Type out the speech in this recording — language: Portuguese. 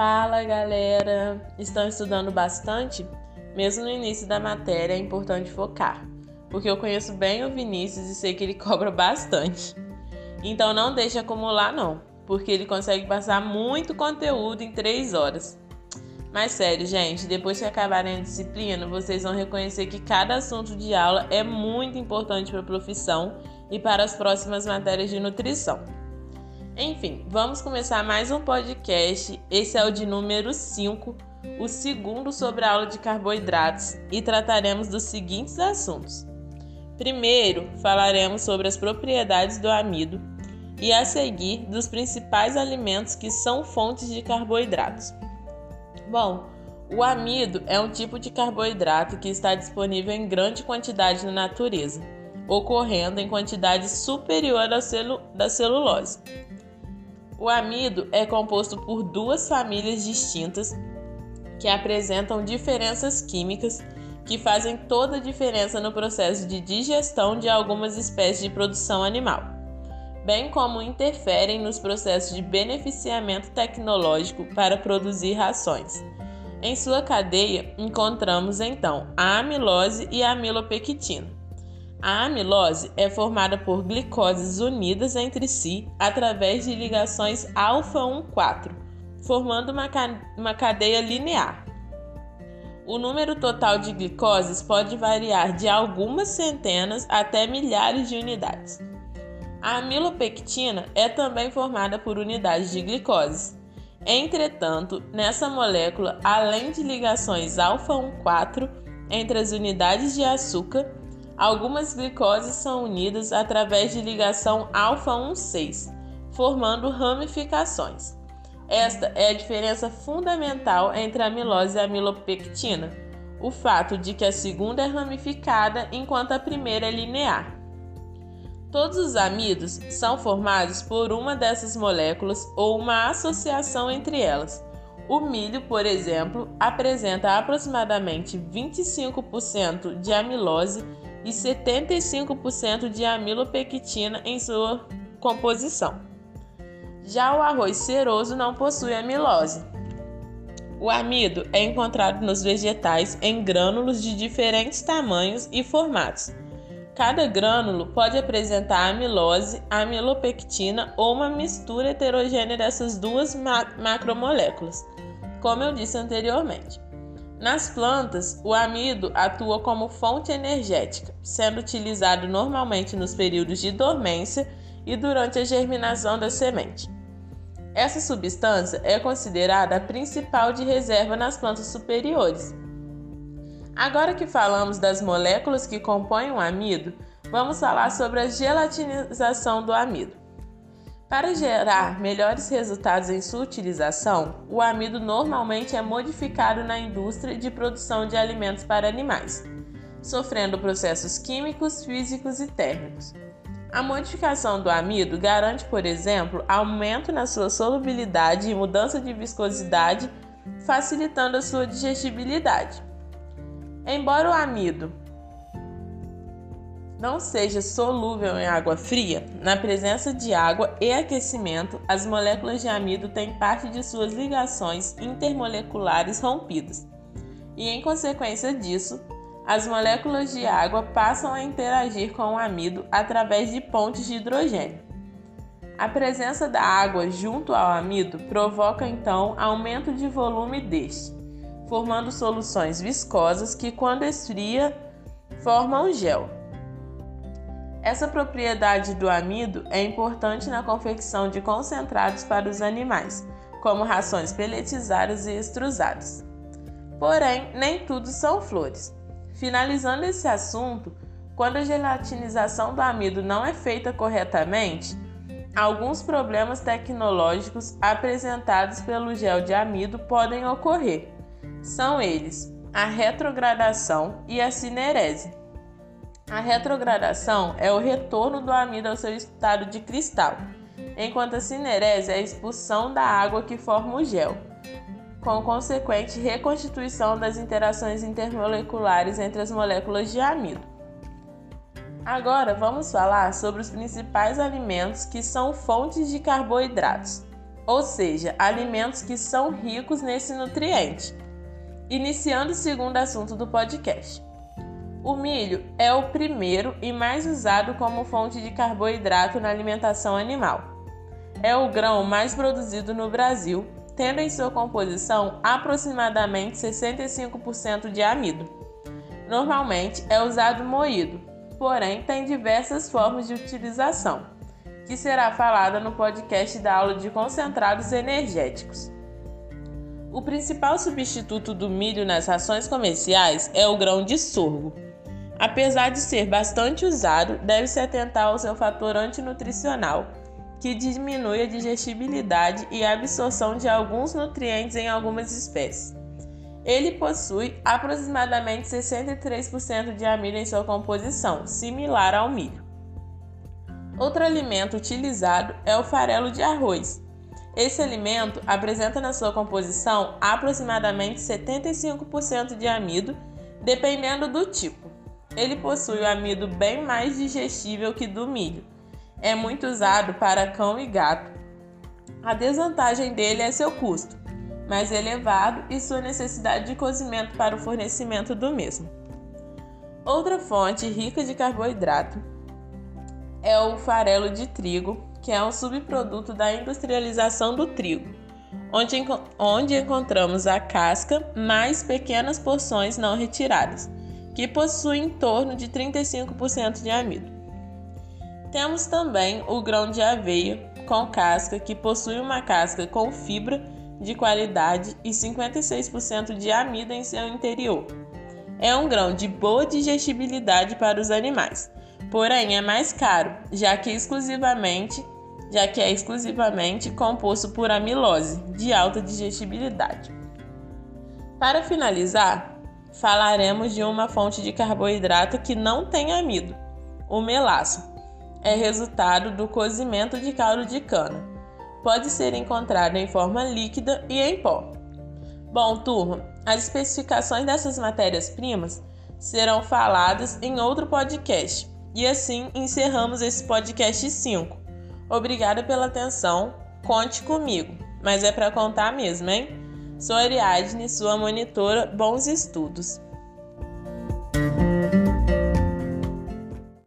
Fala galera! Estão estudando bastante? Mesmo no início da matéria é importante focar, porque eu conheço bem o Vinícius e sei que ele cobra bastante. Então não deixe acumular não, porque ele consegue passar muito conteúdo em 3 horas. Mas sério, gente, depois que acabarem a disciplina, vocês vão reconhecer que cada assunto de aula é muito importante para a profissão e para as próximas matérias de nutrição. Enfim, vamos começar mais um podcast. Esse é o de número 5, o segundo sobre a aula de carboidratos, e trataremos dos seguintes assuntos. Primeiro, falaremos sobre as propriedades do amido e a seguir dos principais alimentos que são fontes de carboidratos. Bom, o amido é um tipo de carboidrato que está disponível em grande quantidade na natureza, ocorrendo em quantidade superior à da celulose. O amido é composto por duas famílias distintas que apresentam diferenças químicas que fazem toda a diferença no processo de digestão de algumas espécies de produção animal, bem como interferem nos processos de beneficiamento tecnológico para produzir rações. Em sua cadeia, encontramos então a amilose e a amilopectina. A amilose é formada por glicoses unidas entre si através de ligações alfa-1,4, formando uma, uma cadeia linear. O número total de glicoses pode variar de algumas centenas até milhares de unidades. A amilopectina é também formada por unidades de glicose. Entretanto, nessa molécula, além de ligações alfa-1,4 entre as unidades de açúcar, Algumas glicoses são unidas através de ligação alfa-1,6, formando ramificações. Esta é a diferença fundamental entre a amilose e a amilopectina, o fato de que a segunda é ramificada enquanto a primeira é linear. Todos os amidos são formados por uma dessas moléculas ou uma associação entre elas. O milho, por exemplo, apresenta aproximadamente 25% de amilose e 75% de amilopectina em sua composição. Já o arroz ceroso não possui amilose. O amido é encontrado nos vegetais em grânulos de diferentes tamanhos e formatos. Cada grânulo pode apresentar amilose, amilopectina ou uma mistura heterogênea dessas duas macromoléculas, como eu disse anteriormente. Nas plantas, o amido atua como fonte energética, sendo utilizado normalmente nos períodos de dormência e durante a germinação da semente. Essa substância é considerada a principal de reserva nas plantas superiores. Agora que falamos das moléculas que compõem o amido, vamos falar sobre a gelatinização do amido. Para gerar melhores resultados em sua utilização, o amido normalmente é modificado na indústria de produção de alimentos para animais, sofrendo processos químicos, físicos e térmicos. A modificação do amido garante, por exemplo, aumento na sua solubilidade e mudança de viscosidade, facilitando a sua digestibilidade. Embora o amido não seja solúvel em água fria, na presença de água e aquecimento, as moléculas de amido têm parte de suas ligações intermoleculares rompidas. E em consequência disso, as moléculas de água passam a interagir com o amido através de pontes de hidrogênio. A presença da água junto ao amido provoca então aumento de volume deste, formando soluções viscosas que, quando esfria, formam gel. Essa propriedade do amido é importante na confecção de concentrados para os animais, como rações peletizadas e extrusadas. Porém, nem tudo são flores. Finalizando esse assunto, quando a gelatinização do amido não é feita corretamente, alguns problemas tecnológicos apresentados pelo gel de amido podem ocorrer. São eles a retrogradação e a cinerese. A retrogradação é o retorno do amido ao seu estado de cristal, enquanto a cinerese é a expulsão da água que forma o gel, com consequente reconstituição das interações intermoleculares entre as moléculas de amido. Agora vamos falar sobre os principais alimentos que são fontes de carboidratos, ou seja, alimentos que são ricos nesse nutriente. Iniciando o segundo assunto do podcast. O milho é o primeiro e mais usado como fonte de carboidrato na alimentação animal. É o grão mais produzido no Brasil, tendo em sua composição aproximadamente 65% de amido. Normalmente é usado moído, porém tem diversas formas de utilização, que será falada no podcast da aula de concentrados energéticos. O principal substituto do milho nas rações comerciais é o grão de sorgo. Apesar de ser bastante usado, deve-se atentar ao seu fator antinutricional, que diminui a digestibilidade e a absorção de alguns nutrientes em algumas espécies. Ele possui aproximadamente 63% de amido em sua composição, similar ao milho. Outro alimento utilizado é o farelo de arroz, esse alimento apresenta na sua composição aproximadamente 75% de amido, dependendo do tipo. Ele possui o amido bem mais digestível que do milho. É muito usado para cão e gato. A desvantagem dele é seu custo, mais elevado e sua necessidade de cozimento para o fornecimento do mesmo. Outra fonte rica de carboidrato é o farelo de trigo, que é um subproduto da industrialização do trigo, onde, onde encontramos a casca mais pequenas porções não retiradas, que possuem em torno de 35% de amido. Temos também o grão de aveia com casca, que possui uma casca com fibra de qualidade e 56% de amido em seu interior. É um grão de boa digestibilidade para os animais, porém é mais caro, já que exclusivamente, já que é exclusivamente composto por amilose de alta digestibilidade. Para finalizar, falaremos de uma fonte de carboidrato que não tem amido, o melaço. É resultado do cozimento de caldo de cana. Pode ser encontrado em forma líquida e em pó. Bom, turma, as especificações dessas matérias-primas serão faladas em outro podcast, e assim encerramos esse podcast 5. Obrigada pela atenção, conte comigo, mas é para contar mesmo, hein? Sou Ariadne, sua monitora. Bons estudos!